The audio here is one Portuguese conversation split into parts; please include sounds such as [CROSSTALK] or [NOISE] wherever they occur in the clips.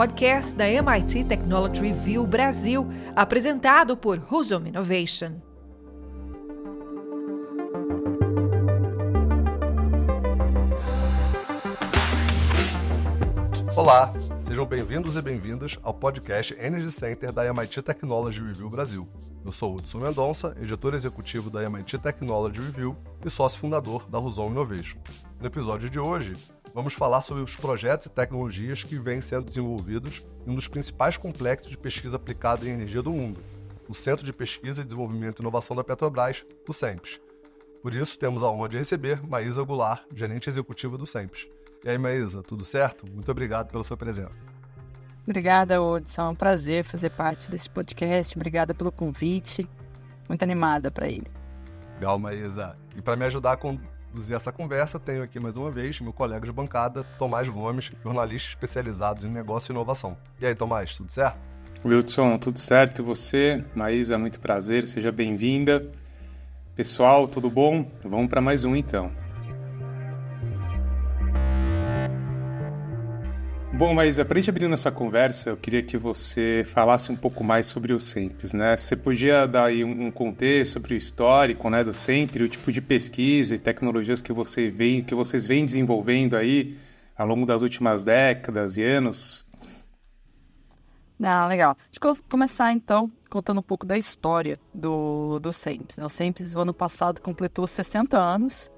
podcast da MIT Technology Review Brasil, apresentado por Husum Innovation. Olá, sejam bem-vindos e bem-vindas ao podcast Energy Center da MIT Technology Review Brasil. Eu sou Hudson Mendonça, editor executivo da MIT Technology Review e sócio fundador da Husum Innovation. No episódio de hoje, vamos falar sobre os projetos e tecnologias que vêm sendo desenvolvidos em um dos principais complexos de pesquisa aplicada em energia do mundo, o Centro de Pesquisa, Desenvolvimento e Inovação da Petrobras, o CEMPES. Por isso, temos a honra de receber Maísa Goulart, gerente executiva do CEMPES. E aí, Maísa, tudo certo? Muito obrigado pela sua presença. Obrigada, Odson. É um prazer fazer parte desse podcast. Obrigada pelo convite. Muito animada para ele. Legal, Maísa. E para me ajudar a conduzir essa conversa, tenho aqui mais uma vez meu colega de bancada, Tomás Gomes, jornalista especializado em negócio e inovação. E aí, Tomás, tudo certo? Wilson, tudo certo? E você? Maísa, muito prazer, seja bem-vinda. Pessoal, tudo bom? Vamos para mais um então. Bom, mas para a gente abrir nossa conversa, eu queria que você falasse um pouco mais sobre o SEMPES, né? Você podia dar aí um contexto sobre o histórico né, do Centro, o tipo de pesquisa e tecnologias que, você vem, que vocês vêm desenvolvendo aí ao longo das últimas décadas e anos? Não, legal. Deixa eu começar então contando um pouco da história do, do SEMPES. Né? O SEMPES, no ano passado, completou 60 anos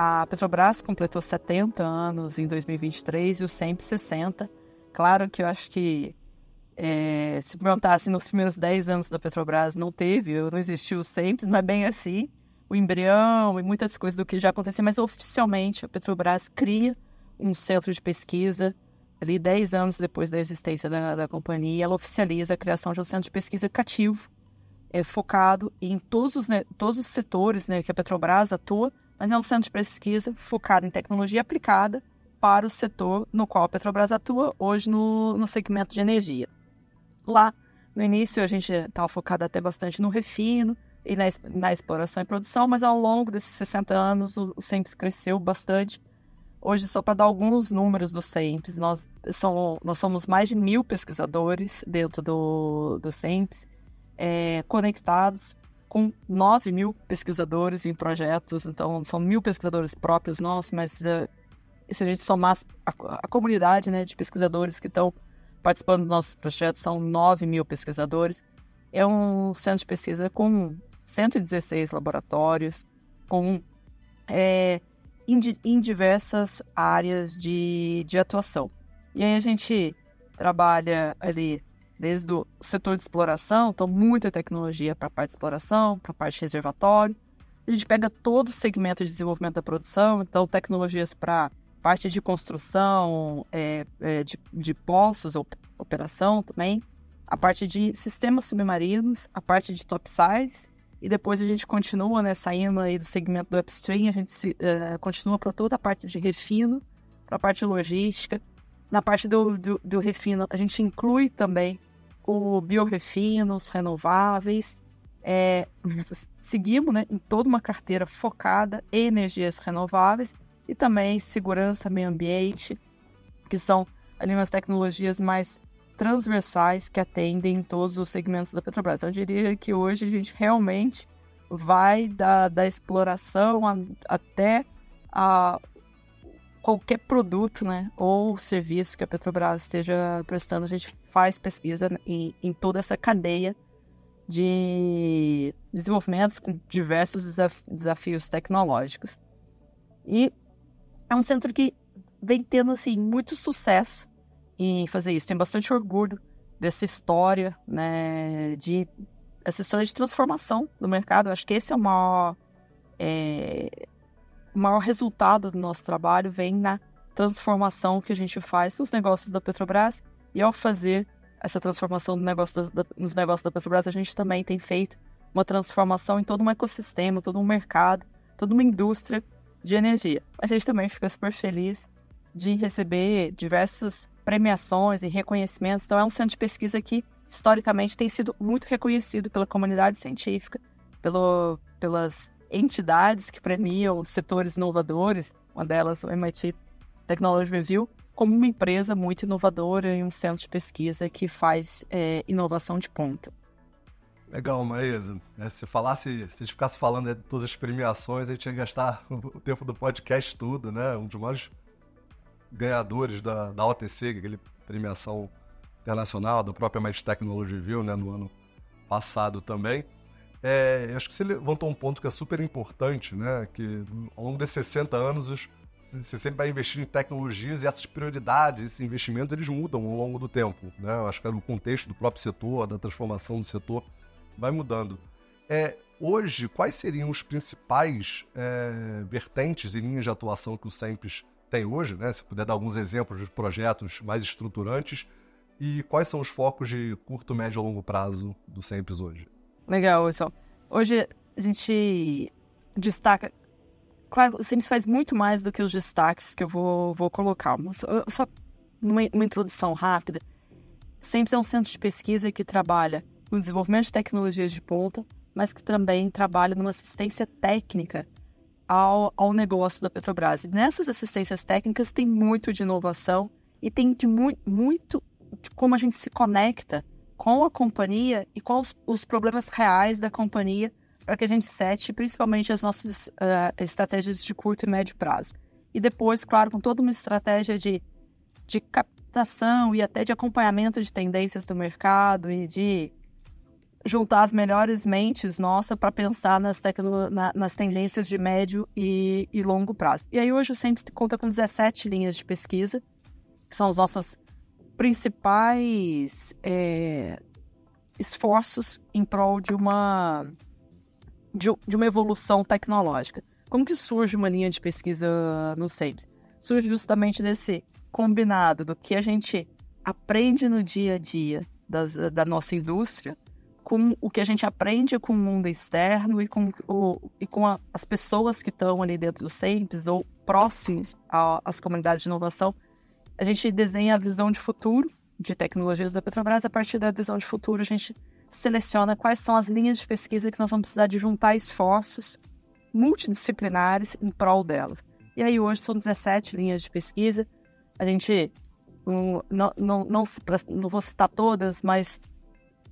a Petrobras completou 70 anos em 2023 e o SEMP 60. Claro que eu acho que é, se perguntasse nos primeiros 10 anos da Petrobras, não teve, não existiu o SEMP, mas bem assim, o embrião e muitas coisas do que já acontecia, mas oficialmente a Petrobras cria um centro de pesquisa ali 10 anos depois da existência da, da companhia, ela oficializa a criação de um centro de pesquisa cativo, é, focado em todos os, né, todos os setores né, que a Petrobras atua, mas é um centro de pesquisa focado em tecnologia aplicada para o setor no qual a Petrobras atua hoje no, no segmento de energia. Lá, no início, a gente estava focado até bastante no refino e na, na, exploração e produção, mas ao longo desses 60 anos o, o cresceu bastante. Hoje, só para dar alguns números do SEMPS, nós, nós somos mais de mil pesquisadores dentro do, do é, conectados com 9 mil pesquisadores em projetos, então são mil pesquisadores próprios nossos, mas uh, se a gente somar a, a, comunidade né, de pesquisadores que estão participando dos nossos projetos, são 9 mil pesquisadores. É um centro de pesquisa com 116 laboratórios, com é, em, em diversas áreas de, de atuação. E aí a gente trabalha ali desde o setor de exploração, então muita tecnologia para a parte de exploração, para a parte de reservatório. A gente pega todo o segmento de desenvolvimento da produção, então tecnologias para parte de construção, é, é, de, de poços, operação também, a parte de sistemas submarinos, a parte de topsides, e depois a gente continua, né, saindo aí do segmento do upstream, a gente se, uh, continua para toda a parte de refino, para a parte logística. Na parte do, do, do refino, a gente inclui também o biorefinos renováveis. É, [LAUGHS] seguimos né, em toda uma carteira focada em energias renováveis e também segurança, meio ambiente, que são ali umas tecnologias mais transversais que atendem todos os segmentos da Petrobras. Então, eu diria que hoje a gente realmente vai da, da exploração a, até a qualquer produto né, ou serviço que a Petrobras esteja prestando, a gente faz pesquisa em, em toda essa cadeia de desenvolvimentos com diversos desaf desafios tecnológicos. E é um centro que vem tendo assim muito sucesso em fazer isso. Tem bastante orgulho dessa história, né, de essa história de transformação do mercado. Acho que esse é o maior é, o maior resultado do nosso trabalho vem na transformação que a gente faz nos negócios da Petrobras. E ao fazer essa transformação do negócio da, nos negócios da Petrobras, a gente também tem feito uma transformação em todo um ecossistema, todo um mercado, toda uma indústria de energia. A gente também fica super feliz de receber diversas premiações e reconhecimentos. Então, é um centro de pesquisa que, historicamente, tem sido muito reconhecido pela comunidade científica, pelo, pelas entidades que premiam setores inovadores, uma delas o MIT Technology Review, como uma empresa muito inovadora e um centro de pesquisa que faz é, inovação de ponta. Legal, Maísa. É, se falasse, se ficasse falando de todas as premiações, a gente ia gastar [LAUGHS] o tempo do podcast tudo, né? Um dos maiores ganhadores da, da OTC, aquele premiação internacional, da própria Med Technology Review, né? No ano passado também. É, acho que você levantou um ponto que é super importante, né? Que ao longo desses 60 anos, você sempre vai investir em tecnologias e essas prioridades, esses investimentos, eles mudam ao longo do tempo, né? Acho que é no contexto do próprio setor, da transformação do setor vai mudando. É, hoje, quais seriam os principais é, vertentes e linhas de atuação que o SEMPES tem hoje? Né? Se puder dar alguns exemplos de projetos mais estruturantes. E quais são os focos de curto, médio e longo prazo do SEMPES hoje? Legal, Wilson. Hoje a gente destaca. Claro, o SEMPES faz muito mais do que os destaques que eu vou, vou colocar. Só, uma, uma introdução rápida. SEMPES é um centro de pesquisa que trabalha no desenvolvimento de tecnologias de ponta, mas que também trabalha numa assistência técnica ao, ao negócio da Petrobras. E nessas assistências técnicas tem muito de inovação e tem de mu muito de como a gente se conecta com a companhia e com os, problemas reais da companhia para que a gente sete principalmente as nossas uh, estratégias de curto e médio prazo. E depois, claro, com toda uma estratégia de, de captação e até de acompanhamento de tendências do mercado e de juntar as melhores mentes nossa para pensar nas, tecno, na, nas tendências de médio e, e, longo prazo. E aí hoje o SEMPS conta com 17 linhas de pesquisa, que são os nossos principais é, esforços em prol de uma, de, de, uma evolução tecnológica. Como que surge uma linha de pesquisa no SEMPS? Surge justamente desse combinado do que a gente aprende no dia a dia das, da nossa indústria com o que a gente aprende com o mundo externo e com, o, e com a, as pessoas que estão ali dentro do SEMPES ou próximos às comunidades de inovação, a gente desenha a visão de futuro de tecnologias da Petrobras. A partir da visão de futuro, a gente seleciona quais são as linhas de pesquisa que nós vamos precisar de juntar esforços multidisciplinares em prol delas. E aí hoje são 17 linhas de pesquisa. A gente não, não, não, não, não vou citar todas, mas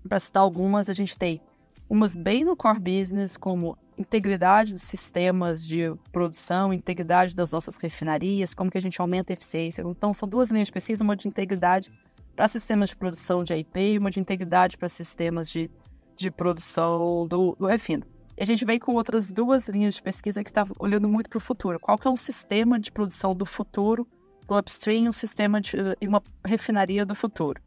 para citar algumas, a gente tem umas bem no core business, como integridade dos sistemas de produção, integridade das nossas refinarias, como que a gente aumenta a eficiência. Então, são duas linhas de pesquisa, uma de integridade para sistemas de produção de IP e uma de integridade para sistemas de, de produção do, do refino. E a gente vem com outras duas linhas de pesquisa que está olhando muito para o futuro. Qual que é um sistema de produção do futuro para o upstream, um sistema de uma refinaria do futuro.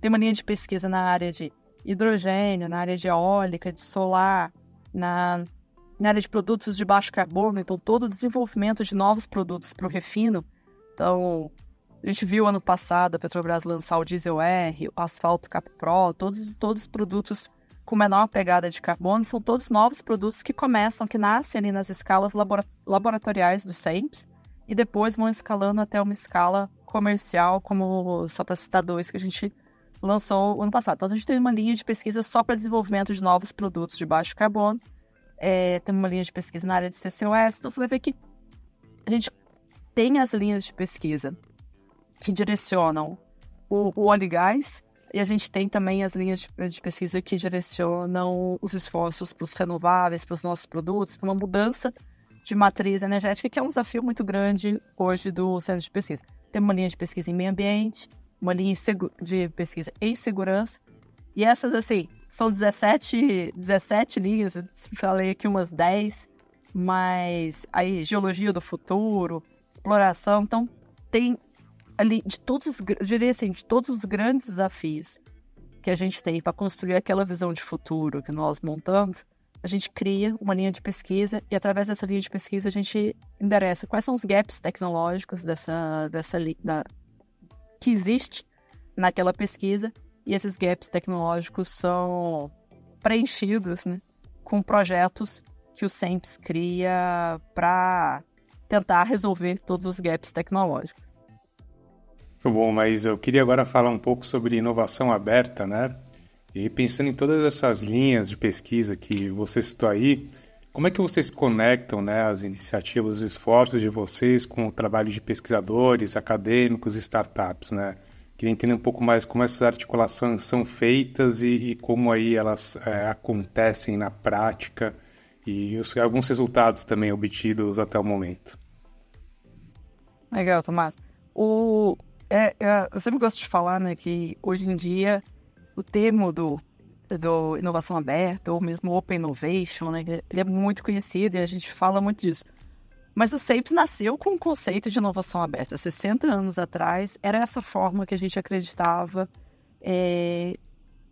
Tem uma linha de pesquisa na área de hidrogênio, na área de eólica, de solar, na, na área de produtos de baixo carbono, então todo o desenvolvimento de novos produtos para o refino. Então, a gente viu ano passado a Petrobras lançar o Diesel R, o Asfalto Cap Pro, todos, todos os produtos com menor pegada de carbono, são todos novos produtos que começam, que nascem ali nas escalas laboratoriais do SEMPS e depois vão escalando até uma escala comercial, como só para citar dois que a gente lançou ano passado. Então, a gente tem uma linha de pesquisa só para desenvolvimento de novos produtos de baixo carbono. É, tem uma linha de pesquisa na área de CCUS. Então, você vai ver que a gente tem as linhas de pesquisa que direcionam o, o óleo e gás, e a gente tem também as linhas de, de pesquisa que direcionam os esforços para os renováveis, para os nossos produtos, para uma mudança de matriz energética, que é um desafio muito grande hoje do centro de pesquisa. Tem uma linha de pesquisa em meio ambiente, uma linha de pesquisa em segurança. E essas, assim, são 17, 17 linhas, eu falei aqui umas 10, mas aí geologia do futuro, exploração, então tem ali de todos, eu diria assim, de todos os grandes desafios que a gente tem para construir aquela visão de futuro que nós montamos, a gente cria uma linha de pesquisa e através dessa linha de pesquisa a gente endereça quais são os gaps tecnológicos dessa, dessa da, que existe naquela pesquisa e esses gaps tecnológicos são preenchidos né, com projetos que o SEMPS cria para tentar resolver todos os gaps tecnológicos. Muito bom, mas eu queria agora falar um pouco sobre inovação aberta, né? E pensando em todas essas linhas de pesquisa que você citou aí, Como é que vocês conectam né, as iniciativas, os esforços de vocês com o trabalho de pesquisadores, acadêmicos e startups, né? Queria entender um pouco mais como essas articulações são feitas e, e como aí elas é, acontecem na prática e os, alguns resultados também obtidos até o momento. Legal, Tomás. O, é, é, eu sempre gosto de falar né, que hoje em dia o termo do do inovação aberta, ou mesmo Open Innovation, né? Ele é muito conhecido e a gente fala muito disso. Mas o SAPES nasceu com o conceito de inovação aberta. 60 anos atrás, era essa forma que a gente acreditava é,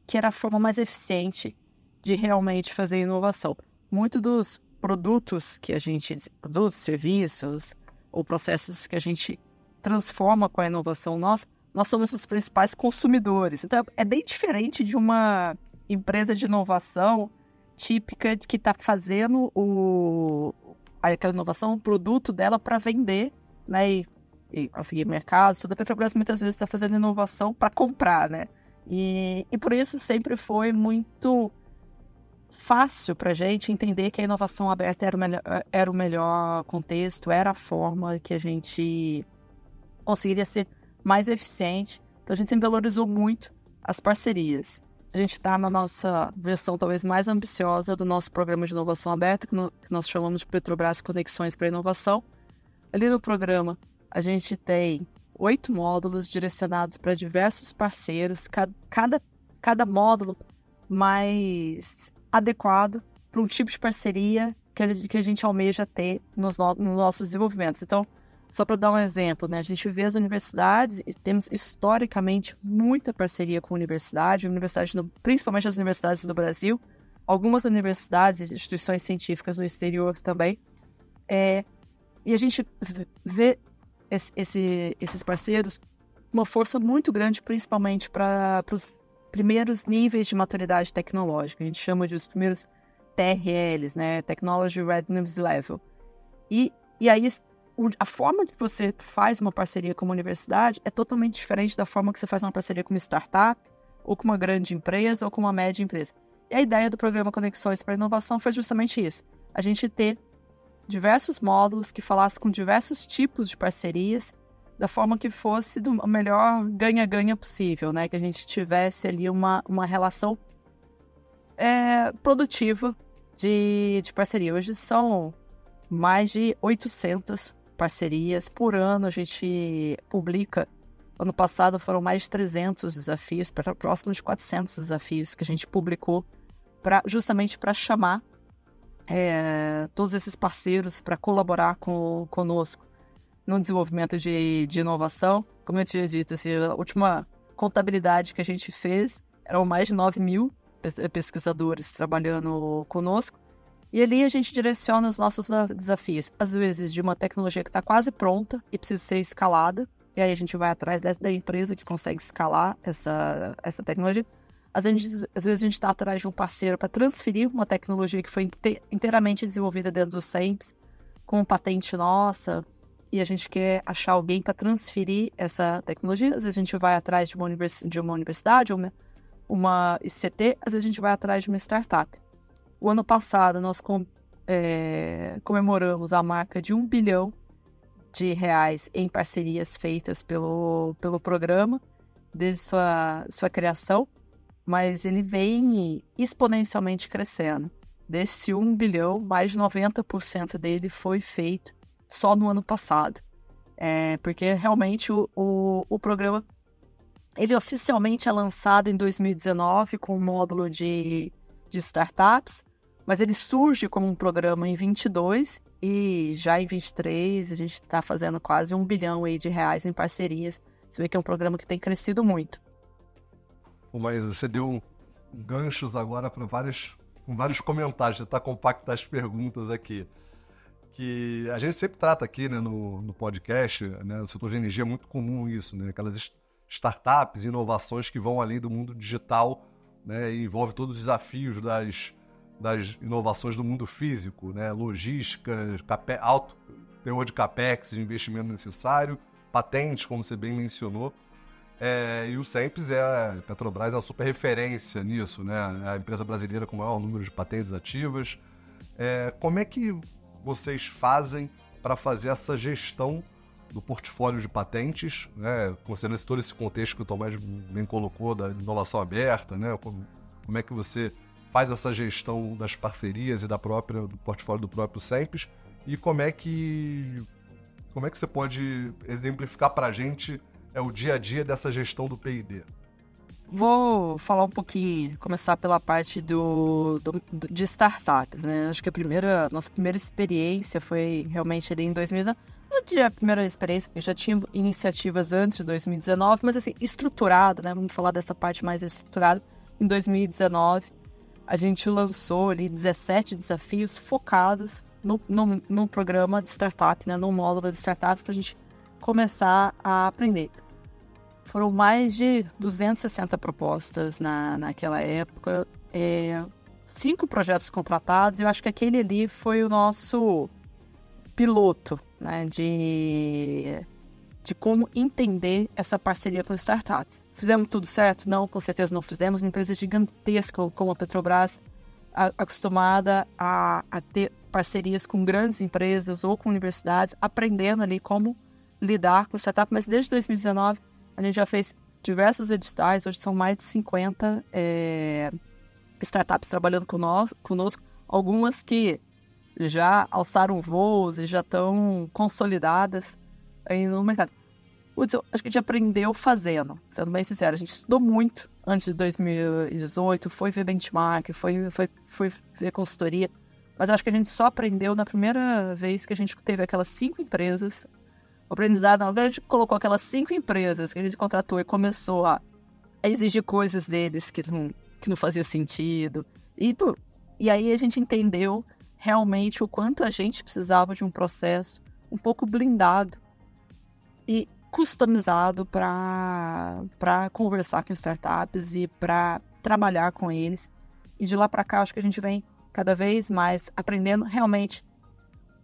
que era a forma mais eficiente de realmente fazer inovação. Muitos dos produtos que a gente, produtos, serviços ou processos que a gente transforma com a inovação nossa, nós somos os principais consumidores. Então, é bem diferente de uma empresa de inovação típica que está fazendo o, aquela inovação, o produto dela para vender, né? E, e conseguir mercado. Toda a Petrobras muitas vezes está fazendo inovação para comprar, né? E, e por isso sempre foi muito fácil para a gente entender que a inovação aberta era o, melhor, era o melhor contexto, era a forma que a gente conseguiria ser mais eficiente. Então a gente sempre valorizou muito as parcerias a gente está na nossa versão talvez mais ambiciosa do nosso programa de inovação aberta, que, no, que nós chamamos de Petrobras Conexões para Inovação. Ali no programa, a gente tem oito módulos direcionados para diversos parceiros, cada, cada, cada módulo mais adequado para um tipo de parceria que a, que a gente almeja ter nos, no, nos nossos desenvolvimentos. Então, só para dar um exemplo, né? A gente vê as universidades e temos historicamente muita parceria com a universidade, universidade no, principalmente as universidades do Brasil, algumas universidades e instituições científicas no exterior também. É, e a gente vê esse, esse, esses parceiros uma força muito grande, principalmente para os primeiros níveis de maturidade tecnológica. A gente chama de os primeiros TRLs, né? Technology Readiness Level. E, e aí a forma que você faz uma parceria com uma universidade é totalmente diferente da forma que você faz uma parceria com uma startup, ou com uma grande empresa, ou com uma média empresa. E a ideia do programa Conexões para Inovação foi justamente isso: a gente ter diversos módulos que falassem com diversos tipos de parcerias, da forma que fosse do melhor ganha-ganha possível, né? Que a gente tivesse ali uma, uma relação é, produtiva de, de parceria. Hoje são mais de 800 parcerias. Por ano a gente publica. Ano passado foram mais de 300 desafios, para próximo de 400 desafios que a gente publicou pra, justamente para chamar é, todos esses parceiros para colaborar com, conosco no desenvolvimento de, de inovação. Como eu tinha dito, assim, a última contabilidade que a gente fez eram mais de 9 mil pesquisadores trabalhando conosco. E ali a gente direciona os nossos desafios, às vezes de uma tecnologia que está quase pronta e precisa ser escalada, e aí a gente vai atrás da, empresa que consegue escalar essa, essa tecnologia. Às vezes, às vezes a gente está atrás de um parceiro para transferir uma tecnologia que foi inteiramente desenvolvida dentro do SEMPS, com patente nossa, e a gente quer achar alguém para transferir essa tecnologia. Às vezes a gente vai atrás de uma, univers de uma universidade, uma, uma ICT, às vezes a gente vai atrás de uma startup. O ano passado nós com, é, comemoramos a marca de um bilhão de reais em parcerias feitas pelo, pelo programa desde sua, sua criação, mas ele vem exponencialmente crescendo. Desse 1 bilhão, mais de 90% dele foi feito só no ano passado. É, porque realmente o, o, o, programa ele oficialmente é lançado em 2019 com um módulo de, de startups, mas ele surge como um programa em 22 e já em 23 a gente está fazendo quase um bilhão aí de reais em parcerias. Você vê que é um programa que tem crescido muito. Mas você deu ganchos agora para vários, vários comentários, tentar compactar as perguntas aqui. Que a gente sempre trata aqui né, no, no podcast, né, no setor de energia é muito comum isso, né, aquelas startups, inovações que vão além do mundo digital né, e envolve todos os desafios das das inovações do mundo físico, né? logística, alto teor de capex, de investimento necessário, patentes, como você bem mencionou. É, e o SEMPES é, a Petrobras é uma super referência nisso, né? A empresa brasileira com o maior número de patentes ativas. É, como é que vocês fazem para fazer essa gestão do portfólio de patentes, né? considerando todo esse contexto que o Tomás bem colocou da inovação aberta, né? Como, como é que você faz essa gestão das parcerias e da própria do portfólio do próprio SEMPES e como é que como é que você pode exemplificar para a gente é o dia a dia dessa gestão do P&D? Vou falar um pouquinho, começar pela parte do, do, de startups, né? Acho que a primeira, nossa primeira experiência foi realmente ali em 2019. Não tinha a primeira experiência, porque já tinha iniciativas antes de 2019, mas assim, estruturado, né? Vamos falar dessa parte mais estruturada. Em 2019, a gente lançou ali 17 desafios focados no, no, no programa de startup, né? No módulo de startup, para a gente começar a aprender. Foram mais de 260 propostas na, naquela época, é, cinco projetos contratados, e eu acho que aquele ali foi o nosso piloto né, de, de como entender essa parceria com startups. Fizemos tudo certo? Não, com certeza não fizemos. Uma empresa gigantesca como a Petrobras, a, acostumada a, a ter parcerias com grandes empresas ou com universidades, aprendendo ali como lidar com startup, mas desde 2019 a gente já fez diversos editais, hoje são mais de 50 é, startups trabalhando conosco, conosco, algumas que já alçaram voos e já estão consolidadas aí no mercado. Putz, eu acho que a gente aprendeu fazendo, sendo bem sincero. A gente estudou muito antes de 2018, foi ver benchmark, foi, foi, foi ver consultoria, mas acho que a gente só aprendeu na primeira vez que a gente teve aquelas cinco empresas o aprendizado, a gente colocou aquelas cinco empresas que a gente contratou e começou a, a exigir coisas deles que não, que não fazia sentido. E, pô, e aí a gente entendeu realmente o quanto a gente precisava de um processo um pouco blindado e customizado para conversar com startups e para trabalhar com eles. E de lá para cá, acho que a gente vem cada vez mais aprendendo realmente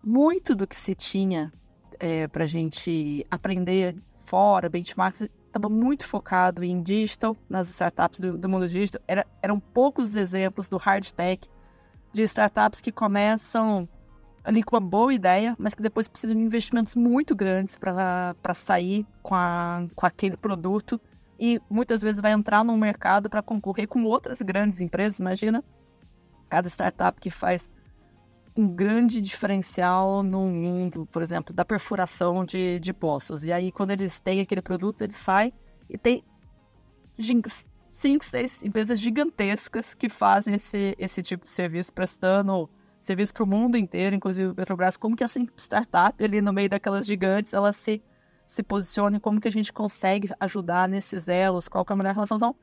muito do que se tinha é, para a gente aprender fora, benchmarks, estava muito focado em digital, nas startups do, do mundo digital. Era, eram poucos exemplos do hard tech, de startups que começam ali com uma boa ideia, mas que depois precisam de investimentos muito grandes para sair com, a, com aquele produto e muitas vezes vai entrar no mercado para concorrer com outras grandes empresas. Imagina cada startup que faz um grande diferencial no mundo, por exemplo, da perfuração de, de poços. E aí, quando eles têm aquele produto, ele sai e tem cinco, seis empresas gigantescas que fazem esse, esse tipo de serviço, prestando serviço para o mundo inteiro, inclusive o Petrobras. Como que essa startup ali no meio daquelas gigantes, ela se, se posiciona e como que a gente consegue ajudar nesses elos, qual é a melhor relação. Então,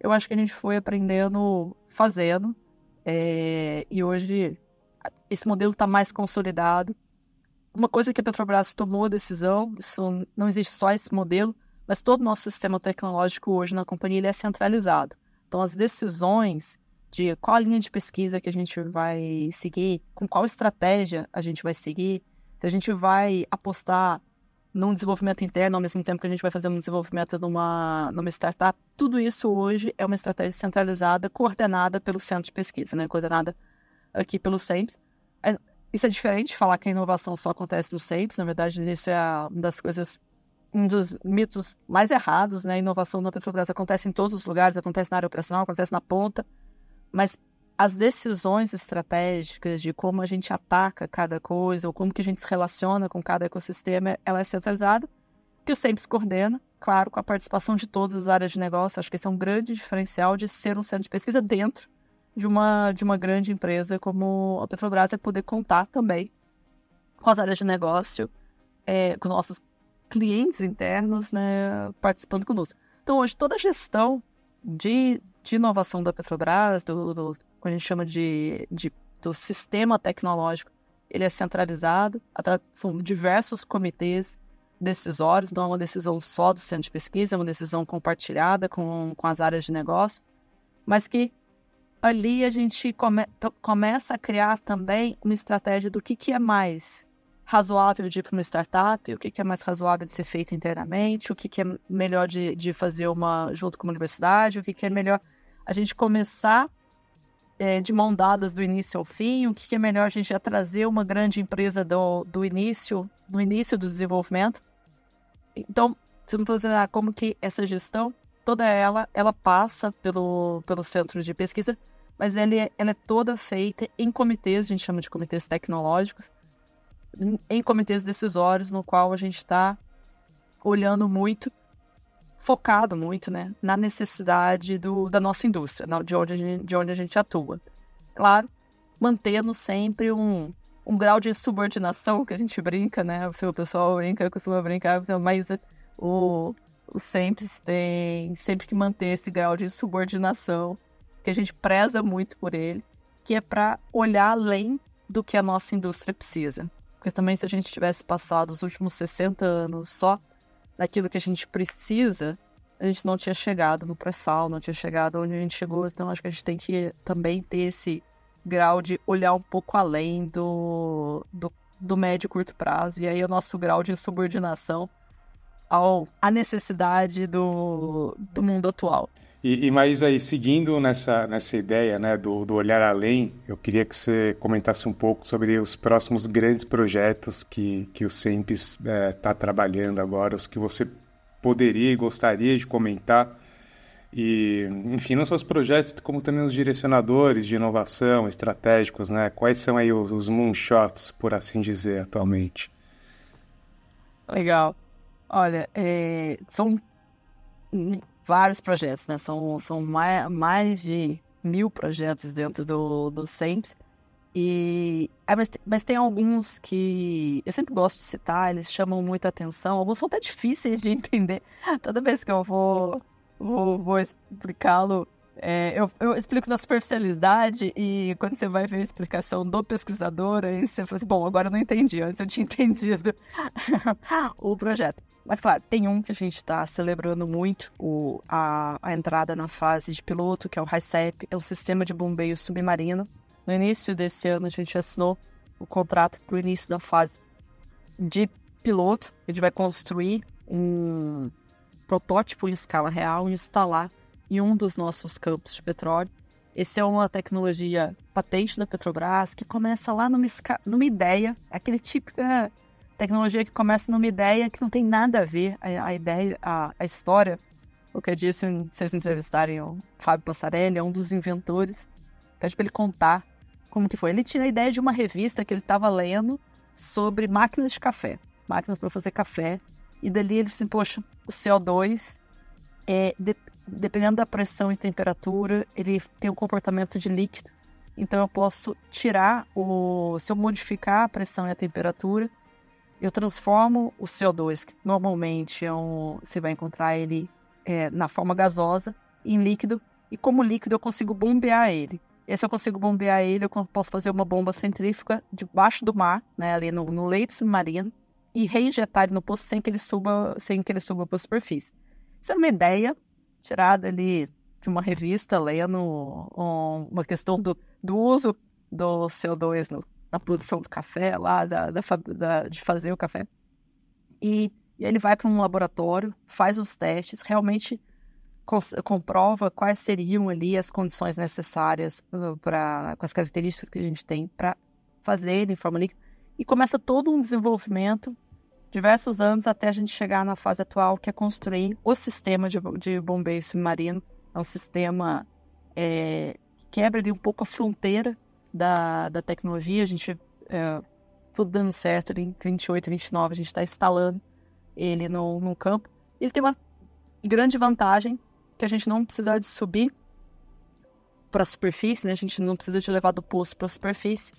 eu acho que a gente foi aprendendo fazendo. É, e hoje esse modelo está mais consolidado. Uma coisa que a Petrobras tomou a decisão, isso não existe só esse modelo, mas todo o nosso sistema tecnológico hoje na companhia é centralizado. Então, as decisões de qual a linha de pesquisa que a gente vai seguir, com qual estratégia a gente vai seguir, se a gente vai apostar num desenvolvimento interno ao mesmo tempo que a gente vai fazer um desenvolvimento numa, numa startup, tudo isso hoje é uma estratégia centralizada, coordenada pelo centro de pesquisa, né? coordenada aqui pelo SEMPS. É, isso é diferente de falar que a inovação só acontece no SEMPS, na verdade, isso é uma das coisas, um dos mitos mais errados, né? A inovação na Petrobras acontece em todos os lugares, acontece na área operacional, acontece na ponta, mas as decisões estratégicas de como a gente ataca cada coisa, ou como que a gente se relaciona com cada ecossistema, ela é centralizada, que o SEMPS coordena, claro, com a participação de todas as áreas de negócio. Acho que esse é um grande diferencial de ser um centro de pesquisa dentro de uma, de uma grande empresa como a Petrobras é poder contar também com as áreas de negócio, é, com nossos clientes internos né, participando conosco. Então, hoje, toda a gestão de, de inovação da Petrobras, do, do, que a gente chama de, de, do sistema tecnológico, ele é centralizado, são diversos comitês decisórios, não é uma decisão só do centro de pesquisa, é uma decisão compartilhada com, com as áreas de negócio, mas que ali a gente come, começa a criar também uma estratégia do que, que é mais razoável de ir para uma startup, o que, que é mais razoável de ser feito internamente, o que, que é melhor de, de fazer uma junto com uma universidade, o que, que é melhor a gente começar é, de mão dadas do início ao fim, o que, que é melhor a gente já trazer uma grande empresa do, do início, no início do desenvolvimento. Então, você me considerar como que essa gestão, toda ela, ela passa pelo, pelo centro de pesquisa, mas ela é, ela é toda feita em comitês, a gente chama de comitês tecnológicos, em, comitês decisórios, no qual a gente está olhando muito focado muito né, na necessidade do, da nossa indústria, de onde, a gente, de onde a gente atua. Claro, mantendo sempre um, um grau de subordinação que a gente brinca, né? O pessoal brinca, costuma brincar, mas o, o sempre tem sempre que manter esse grau de subordinação que a gente preza muito por ele, que é para olhar além do que a nossa indústria precisa. Porque também se a gente tivesse passado os últimos 60 anos só daquilo que a gente precisa, a gente não tinha chegado no pré-sal, não tinha chegado onde a gente chegou. Então acho que a gente tem que também ter esse grau de olhar um pouco além do, do, do médio e curto prazo. E aí o nosso grau de subordinação ao, à necessidade do, do mundo atual. E, e mais aí, seguindo nessa, nessa ideia né, do, do olhar além, eu queria que você comentasse um pouco sobre os próximos grandes projetos que, que o SEMPES está é, tá trabalhando agora, os que você poderia e gostaria de comentar. E, enfim, não só os projetos, como também os direcionadores de inovação, estratégicos, né? Quais são aí os, os moonshots, por assim dizer, atualmente? Legal. Olha, é, são vários projetos, né? São, são mais, mais de mil projetos dentro do, do SEMPS. E, é, mas, mas tem alguns que eu sempre gosto de citar, eles chamam muita atenção. Alguns são até difíceis de [LAUGHS] entender. Toda vez que eu vou, vou, vou explicá-lo, é, eu, eu, explico na superficialidade e quando você vai ver a explicação do pesquisador, aí você fala assim, bom, agora eu não entendi, antes eu tinha [LAUGHS] entendido o projeto. Mas claro, tem um que a gente está celebrando muito, o, a, a, entrada na fase de piloto, que é o HICEP, é um sistema de bombeio submarino. No início desse ano a gente assinou o contrato para o início da fase de piloto. A gente vai construir um protótipo em escala real e instalar em um dos nossos campos de petróleo. Esse é uma tecnologia patente da Petrobras que começa lá numa, numa ideia, aquele típica tecnologia que começa numa ideia que não tem nada a ver a, a ideia, a, a história. O que eu disse, se vocês entrevistarem o Fábio Passarelli, é um dos inventores. Pede para ele contar como que foi. Ele tinha a ideia de uma revista que ele estava lendo sobre máquinas de café, máquinas para fazer café. E dali ele disse, poxa, o CO2 é, de, dependendo da pressão e temperatura, ele tem um comportamento de líquido. Então eu posso tirar o. Se eu modificar a pressão e a temperatura, eu transformo o CO2, que normalmente é um, você vai encontrar ele é, na forma gasosa, em líquido, e como líquido eu consigo bombear ele. E se eu consigo bombear ele, eu posso fazer uma bomba centrífuga debaixo do mar, né, ali no, no leito submarino, e reinjetar ele no poço sem que ele suba, sem que ele suba para a superfície. Isso é uma ideia tirada ali de uma revista, lendo um, uma questão do, do uso do CO2 no, na produção do café, lá da, da, da de fazer o café. E, e ele vai para um laboratório, faz os testes, realmente comprova quais seriam ali as condições necessárias uh, para com as características que a gente tem para fazer em forma líquida e começa todo um desenvolvimento diversos anos até a gente chegar na fase atual, que é construir o sistema de, de bombeio submarino. É um sistema é, que quebra ali um pouco a fronteira da, da tecnologia. A gente, é, tudo dando certo, ali em 28, 29, a gente está instalando ele no, no campo. Ele tem uma grande vantagem, que a gente não precisa de subir para a superfície, né? A gente não precisa de levar do poço para a superfície.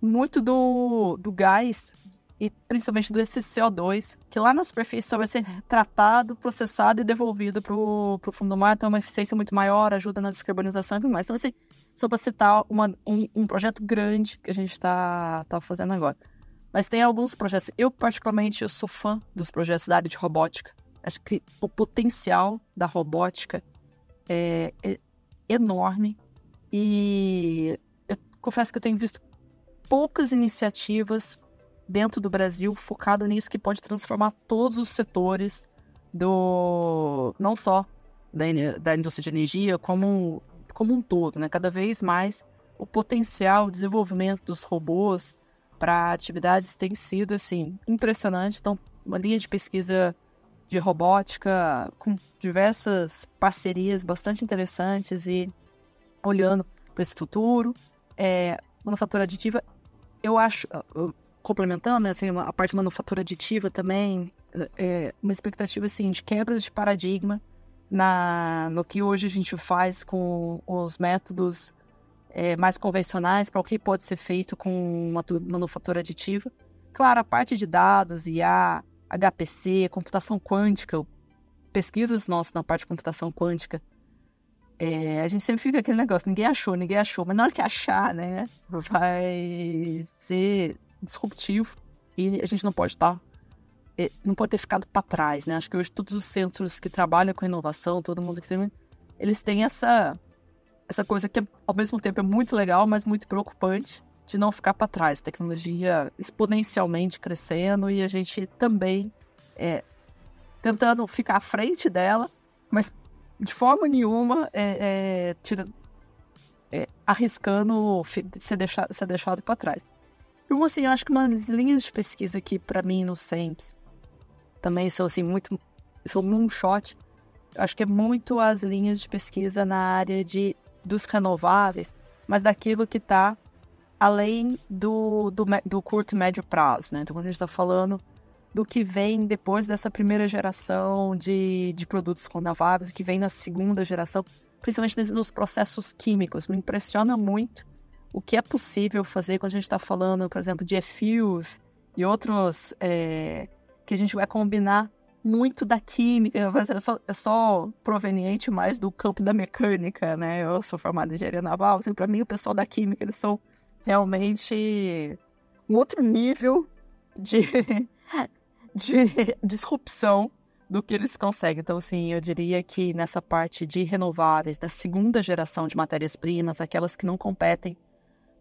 Muito do, do gás e principalmente do CO2, que lá na superfície só vai ser tratado, processado e devolvido para o fundo do mar, então é uma eficiência muito maior, ajuda na descarbonização e tudo mais. Então, assim, só para citar uma, um, um, projeto grande que a gente está tá fazendo agora. Mas tem alguns projetos. Eu, particularmente, eu sou fã dos projetos da área de robótica. Acho que o potencial da robótica é, é enorme. E eu confesso que eu tenho visto poucas iniciativas dentro do Brasil focada nisso que pode transformar todos os setores do não só da, da indústria de energia, como como um todo, né? Cada vez mais o potencial, o desenvolvimento dos robôs para atividades tem sido assim impressionante. Então, uma linha de pesquisa de robótica com diversas parcerias bastante interessantes e olhando para esse futuro. É, manufatura aditiva, eu acho, complementando, né, assim, a parte de manufatura aditiva também, é, uma expectativa assim, de quebra de paradigma na, no que hoje a gente faz com os métodos é, mais convencionais para o que pode ser feito com uma manufatura aditiva. Claro, a parte de dados, IA, HPC, computação quântica, pesquisas nossas na parte de computação quântica, é, a gente sempre fica aquele negócio, ninguém achou, ninguém achou, mas na hora que achar, né, vai ser disruptivo e a gente não pode estar, não pode ter ficado para trás, né? Acho que hoje todos os centros que trabalham com inovação, todo mundo que tem, eles têm essa essa coisa que ao mesmo tempo é muito legal, mas muito preocupante, de não ficar para trás. Tecnologia exponencialmente crescendo e a gente também é, tentando ficar à frente dela, mas de forma nenhuma é, é, tira, é, arriscando ser deixado, ser deixado para trás. Então, assim, eu acho que umas linhas de pesquisa aqui para mim no SEMPS também são assim muito moonshot. Eu acho que é muito as linhas de pesquisa na área de dos renováveis, mas daquilo que está além do, do, do, curto e médio prazo, né? Então, quando a gente está falando do que vem depois dessa primeira geração de, de produtos renováveis, o que vem na segunda geração, principalmente nos processos químicos, me impressiona muito o que é possível fazer quando a gente está falando, por exemplo, de e-fuels e outros é, que a gente vai combinar muito da química, é só, é só proveniente mais do campo da mecânica, né? Eu sou formada em engenharia naval, assim, para mim o pessoal da química, eles são realmente um outro nível de, [LAUGHS] de disrupção do que eles conseguem. Então, assim, eu diria que nessa parte de renováveis, da segunda geração de matérias-primas, aquelas que não competem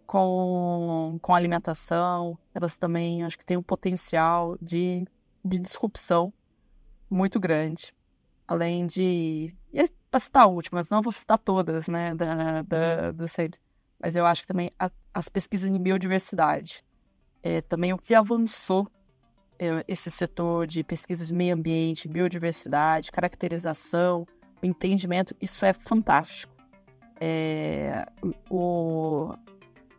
com, com alimentação, elas também acho que têm um potencial de, de disrupção muito grande. Além de. E para citar últimas, não vou citar todas, né, da, da, do centro mas eu acho que também a, as pesquisas em biodiversidade, é, também o que avançou é, esse setor de pesquisas de meio ambiente, biodiversidade, caracterização, o entendimento, isso é fantástico. É, o,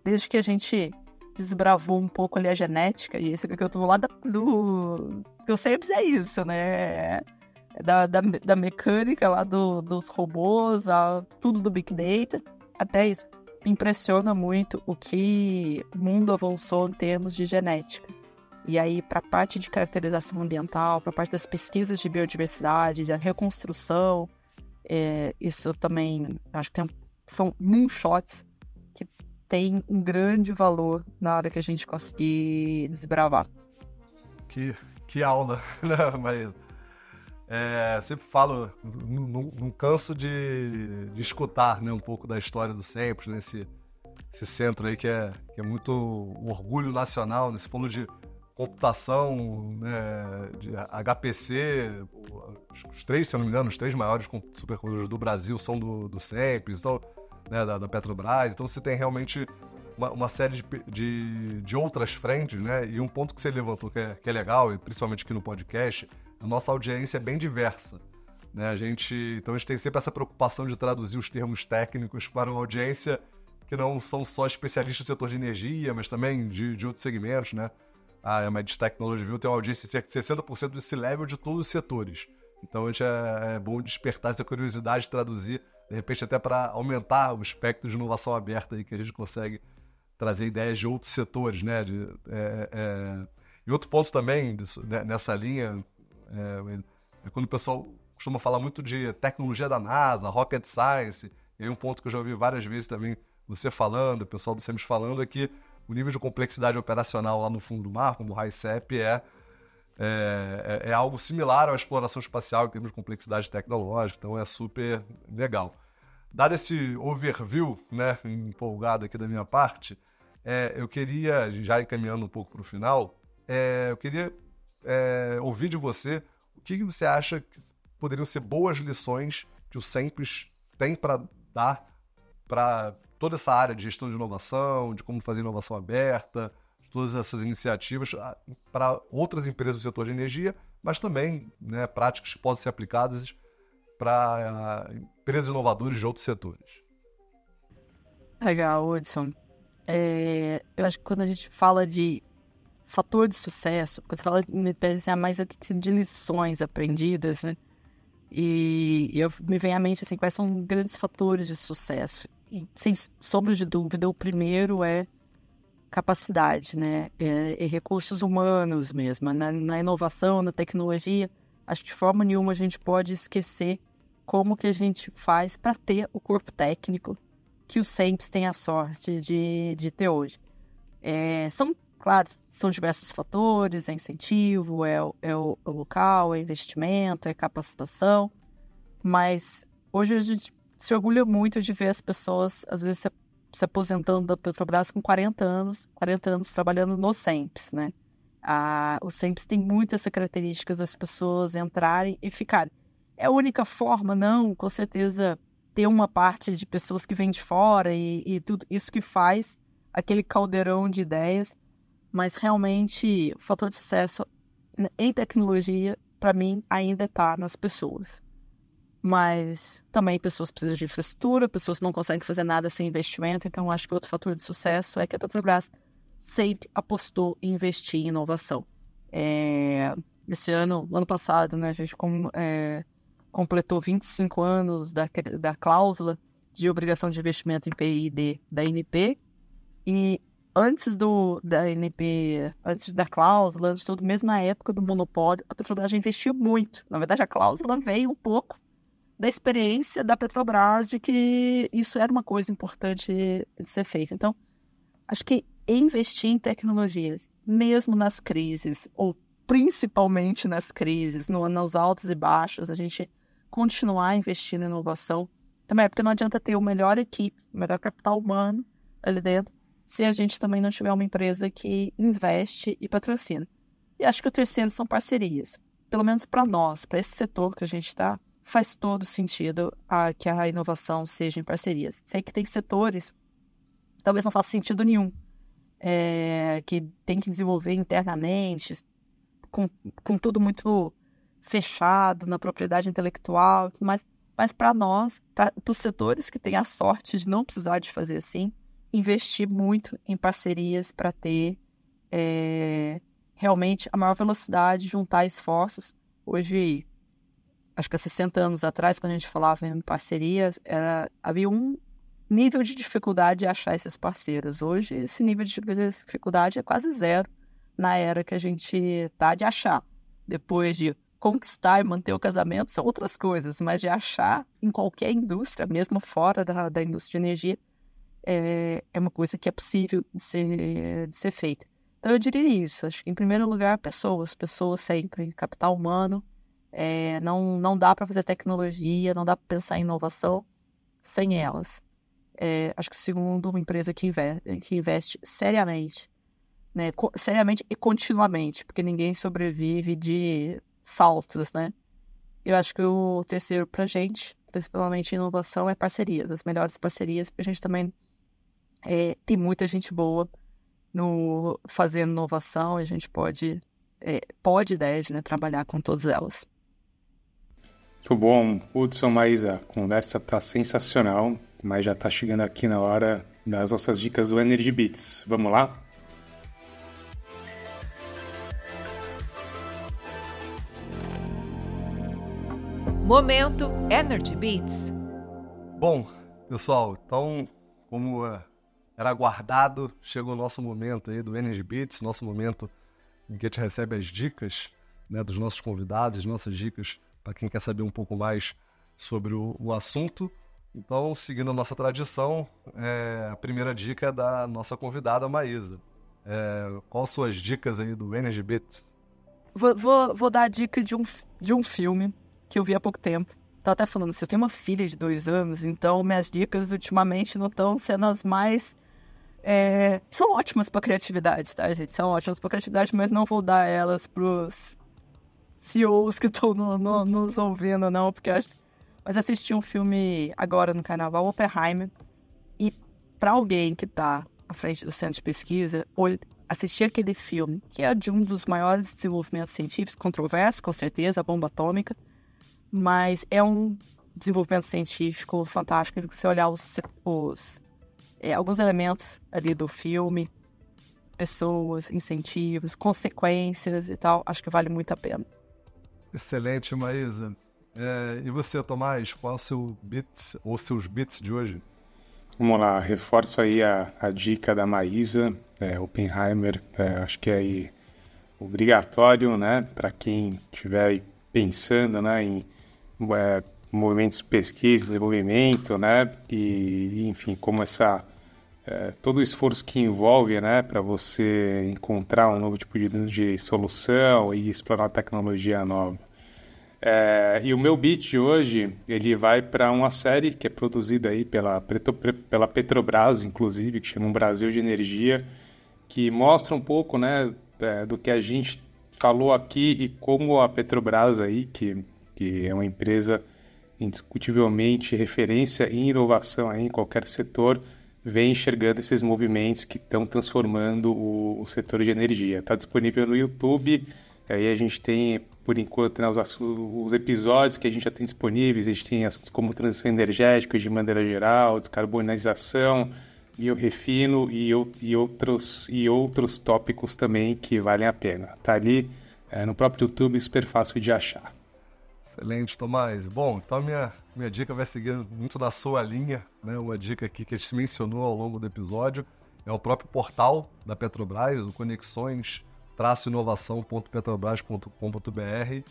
desde que a gente desbravou um pouco ali a genética, e esse que eu tô lá da, do. Eu sempre é isso, né? É da, da, da mecânica lá do, dos robôs, a, tudo do Big Data, até isso impressiona muito o que o mundo avançou em termos de genética. E aí, para a parte de caracterização ambiental, para a parte das pesquisas de biodiversidade, da reconstrução, é, isso também, acho que tem, são moonshots que tem um grande valor na hora que a gente conseguir desbravar. Que, que aula, [LAUGHS] né? Mas é, sempre falo, não, canso de, de, escutar né, um pouco da história do Sempre, nesse né, esse centro aí que é, que é muito orgulho nacional, nesse né, falou de computação, né, de HPC, os três, se eu não me engano, os três maiores supercomputadores do Brasil são do, do então, né, da, da, Petrobras, então você tem realmente uma, uma série de, de, de, outras frentes, né, e um ponto que você levantou que é, que é legal, e principalmente aqui no podcast, a nossa audiência é bem diversa. Né? A gente, então a gente tem sempre essa preocupação de traduzir os termos técnicos para uma audiência que não são só especialistas do setor de energia, mas também de, de outros segmentos, né? A MIT Technology View tem uma audiência de cerca de 60% desse level de todos os setores. Então a gente é, é bom despertar essa curiosidade, traduzir, de repente até para aumentar o espectro de inovação aberta aí que a gente consegue trazer ideias de outros setores, né? De, é, é... E outro ponto também disso, né, nessa linha, é, é, quando o pessoal costuma falar muito de tecnologia da NASA, rocket science, e aí um ponto que eu já ouvi várias vezes também você falando, o pessoal do SEMES falando, é que o nível de complexidade operacional lá no fundo do mar, como o HICEP, é, é, é, é algo similar à exploração espacial em termos de complexidade tecnológica, então é super legal. Dado esse overview, né, empolgado aqui da minha parte, é, eu queria, já encaminhando um pouco para o final, é, eu queria é, ouvir de você o que você acha que poderiam ser boas lições que o Sempre tem para dar para toda essa área de gestão de inovação, de como fazer inovação aberta, todas essas iniciativas para outras empresas do setor de energia, mas também né, práticas que possam ser aplicadas para uh, empresas inovadoras de outros setores. Legal, Hudson. É, eu acho que quando a gente fala de fator de sucesso, quando fala, me pensa mais de lições aprendidas, né? E, e eu, me vem à mente assim, quais são grandes fatores de sucesso. E, sem sombra de dúvida, o primeiro é capacidade, né? É recursos humanos mesmo. Na, na, inovação, na tecnologia, acho que de forma nenhuma a gente pode esquecer como que a gente faz para ter o corpo técnico que o SEMPS tem a sorte de, de ter hoje. É, são, claro, são diversos fatores, é incentivo, é, é o, é o local, é investimento, é capacitação, mas hoje a gente se orgulha muito de ver as pessoas, às vezes, se, se aposentando da Petrobras com 40 anos, 40 anos trabalhando no SEMPS, né? A, o SEMPS tem muitas características das pessoas entrarem e ficarem. É a única forma? Não, com certeza ter uma parte de pessoas que vêm de fora e, e tudo isso que faz aquele caldeirão de ideias, mas realmente o fator de sucesso em tecnologia, para mim, ainda está nas pessoas. Mas também pessoas precisam de infraestrutura, pessoas não conseguem fazer nada sem investimento, então acho que outro fator de sucesso é que a Petrobras sempre apostou em investir em inovação. É, esse ano, ano passado, né, a gente com, é, completou 25 anos da, da cláusula de obrigação de investimento em PID da NP. E antes do da NP, antes da cláusula, antes de tudo, mesmo na época do monopólio, a Petrobras já investiu muito. Na verdade, a cláusula veio um pouco da experiência da Petrobras de que isso era uma coisa importante de ser feita. Então, acho que investir em tecnologias, mesmo nas crises, ou principalmente nas crises, no, nos altos e baixos, a gente continuar investindo em inovação. Também é porque não adianta ter o melhor equipe, o melhor capital humano ali dentro, se a gente também não tiver uma empresa que investe e patrocina. E acho que o terceiro são parcerias. Pelo menos para nós, para esse setor que a gente está, faz todo sentido a, que a inovação seja em parcerias. Sei que tem setores talvez não faça sentido nenhum, é, que tem que desenvolver internamente, com, com tudo muito fechado na propriedade intelectual, mas, mas para nós, para os setores que têm a sorte de não precisar de fazer assim, investir muito em parcerias para ter é, realmente a maior velocidade, juntar esforços. Hoje, acho que há 60 anos atrás, quando a gente falava em parcerias, era, havia um nível de dificuldade de achar esses parceiros. Hoje, esse nível de dificuldade é quase zero na era que a gente está de achar. Depois de conquistar e manter o casamento são outras coisas, mas de achar em qualquer indústria, mesmo fora da, da indústria de energia, é, é uma coisa que é possível de ser, de ser feita. Então eu diria isso. Acho que em primeiro lugar, pessoas, pessoas sempre, capital humano. É, não, não dá para fazer tecnologia, não dá para pensar em inovação sem elas. É, acho que segundo, uma empresa que investe, que investe seriamente, né, seriamente e continuamente, porque ninguém sobrevive de saltos, né? Eu acho que o terceiro para a gente, principalmente inovação, é parcerias, as melhores parcerias, porque a gente também é, tem muita gente boa no fazendo inovação e a gente pode, é, pode deve, né, trabalhar com todas elas. Muito bom, Hudson, Maísa, a conversa tá sensacional, mas já tá chegando aqui na hora das nossas dicas do Energy Beats. Vamos lá? Momento Energy Beats. Bom, pessoal, então, como uh, era aguardado, chegou o nosso momento aí do Energy Beats, nosso momento em que a gente recebe as dicas né, dos nossos convidados, as nossas dicas para quem quer saber um pouco mais sobre o, o assunto. Então, seguindo a nossa tradição, é, a primeira dica é da nossa convidada Maísa. É, quais suas dicas aí do Energy Beats? Vou, vou, vou dar a dica de um, de um filme que eu vi há pouco tempo. Tava até falando assim, eu tenho uma filha de dois anos, então minhas dicas ultimamente não estão sendo as mais. É... São ótimas para criatividade, tá, gente? São ótimas para criatividade, mas não vou dar elas pros CEOs que estão no, no, nos ouvindo, não, porque acho. Mas assisti um filme agora no carnaval, Oppenheimer. para alguém que está à frente do centro de pesquisa, assistir aquele filme, que é de um dos maiores desenvolvimentos científicos, controverso, com certeza, a bomba atômica, mas é um desenvolvimento científico fantástico. Se você olhar os, os é, alguns elementos ali do filme, pessoas, incentivos, consequências e tal, acho que vale muito a pena. Excelente, Maísa. É, e você, Tomás, qual é o seu bits ou seus bits de hoje? Vamos lá, reforço aí a, a dica da Maísa, é, Oppenheimer, é, acho que é aí obrigatório, né, para quem estiver pensando, né, em é, movimentos de pesquisa, desenvolvimento, né, e enfim, como essa é, todo o esforço que envolve, né, para você encontrar um novo tipo de, de solução e explorar tecnologia nova. É, e o meu beat de hoje, ele vai para uma série que é produzida aí pela, pela Petrobras, inclusive, que chama Brasil de Energia, que mostra um pouco, né, é, do que a gente falou aqui e como a Petrobras aí, que, que é uma empresa indiscutivelmente referência em inovação aí em qualquer setor, vem enxergando esses movimentos que estão transformando o, o, setor de energia. Está disponível no YouTube, aí a gente tem, por enquanto, né, os, os, episódios que a gente já tem disponíveis, a gente tem assuntos como transição energética de maneira geral, descarbonização, biorefino e, e, outros, e outros tópicos também que valem a pena. Está ali é, no próprio YouTube, super fácil de achar. Excelente, Tomás. Bom, então minha, minha dica vai seguir muito na sua linha, né? Uma dica aqui que a gente mencionou ao longo do episódio é o próprio portal da Petrobras, o conexões-inovação.petrobras.com.br.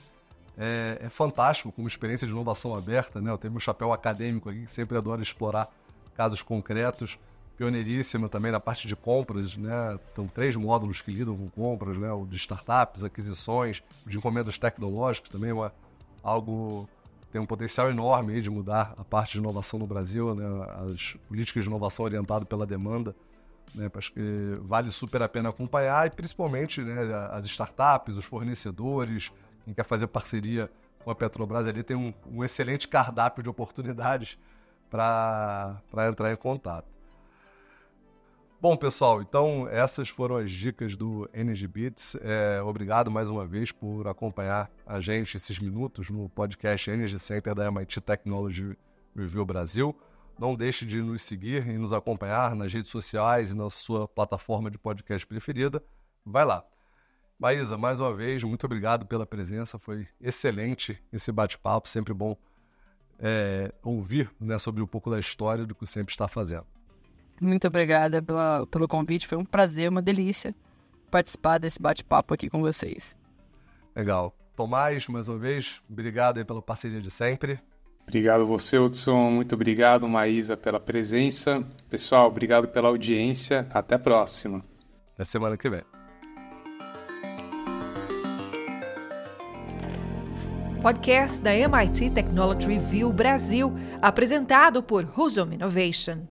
É, é, fantástico como experiência de inovação aberta, né? Eu tenho meu chapéu acadêmico aqui que sempre adoro explorar casos concretos. Pioneiríssima também na parte de compras, né? Tem três módulos que lidam com compras, né? O de startups, aquisições, de encomendas tecnológicas também, uma algo tem um potencial enorme de mudar a parte de inovação no Brasil, né? as políticas de inovação orientadas pela demanda. Né? Acho que vale super a pena acompanhar e principalmente né, as startups, os fornecedores, quem quer fazer parceria com a Petrobras ali tem um, um excelente cardápio de oportunidades para entrar em contato. Bom, pessoal, então essas foram as dicas do Energy Beats. É, obrigado mais uma vez por acompanhar a gente esses minutos no podcast Energy Center da MIT Technology Review Brasil. Não deixe de nos seguir e nos acompanhar nas redes sociais e na sua plataforma de podcast preferida. Vai lá. Maísa, mais uma vez, muito obrigado pela presença. Foi excelente esse bate-papo. Sempre bom é, ouvir né, sobre um pouco da história do que sempre está fazendo. Muito obrigada pela, pelo convite. Foi um prazer, uma delícia participar desse bate-papo aqui com vocês. Legal. Tomás, mais uma vez, obrigado aí pela parceria de sempre. Obrigado você, Hudson. Muito obrigado, Maísa, pela presença. Pessoal, obrigado pela audiência. Até a próxima. Até semana que vem. Podcast da MIT Technology Review Brasil, apresentado por Husum Innovation.